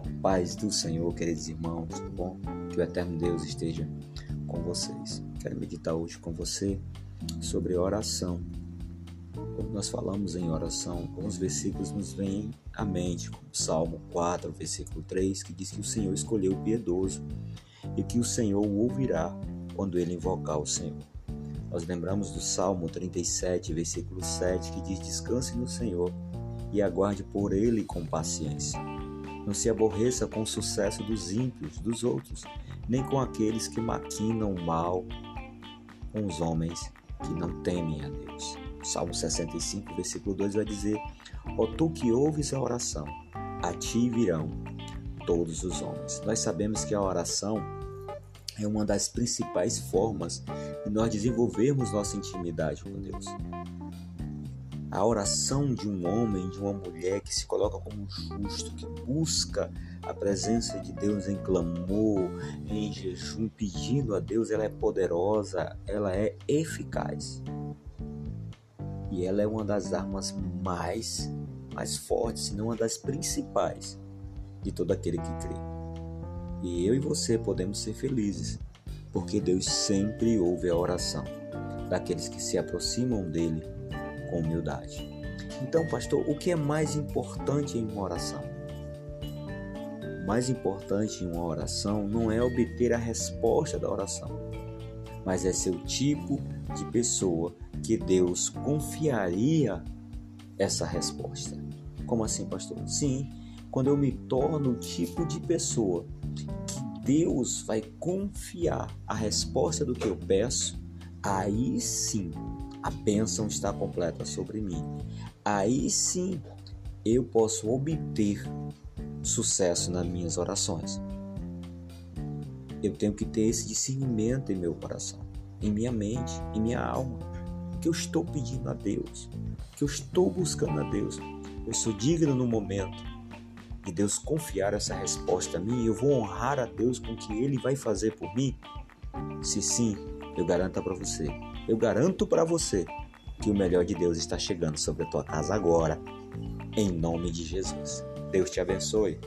paz do Senhor, queridos irmãos, tudo bom? Que o eterno Deus esteja com vocês. Quero meditar hoje com você sobre oração. Quando nós falamos em oração, alguns versículos nos vêm à mente, como Salmo 4, versículo 3, que diz que o Senhor escolheu o piedoso e que o Senhor o ouvirá quando ele invocar o Senhor. Nós lembramos do Salmo 37, versículo 7, que diz: Descanse no Senhor e aguarde por ele com paciência. Não se aborreça com o sucesso dos ímpios, dos outros, nem com aqueles que maquinam mal com os homens que não temem a Deus. Salmo 65, versículo 2 vai dizer: Ó tu que ouves a oração, a ti virão todos os homens. Nós sabemos que a oração é uma das principais formas de nós desenvolvermos nossa intimidade com Deus a oração de um homem, de uma mulher que se coloca como justo, que busca a presença de Deus em clamor, em jejum, pedindo a Deus, ela é poderosa, ela é eficaz. E ela é uma das armas mais, mais fortes, se não uma das principais de todo aquele que crê. E eu e você podemos ser felizes, porque Deus sempre ouve a oração daqueles que se aproximam dele com humildade. Então, pastor, o que é mais importante em uma oração? O mais importante em uma oração não é obter a resposta da oração, mas é ser o tipo de pessoa que Deus confiaria essa resposta. Como assim, pastor? Sim, quando eu me torno o tipo de pessoa que Deus vai confiar a resposta do que eu peço, aí sim a bênção está completa sobre mim. Aí sim eu posso obter sucesso nas minhas orações. Eu tenho que ter esse discernimento em meu coração, em minha mente, em minha alma. Que eu estou pedindo a Deus, que eu estou buscando a Deus. Eu sou digno no momento de Deus confiar essa resposta a mim. Eu vou honrar a Deus com o que Ele vai fazer por mim. Se sim, eu garanto para você eu garanto para você que o melhor de Deus está chegando sobre a tua casa agora, em nome de Jesus. Deus te abençoe.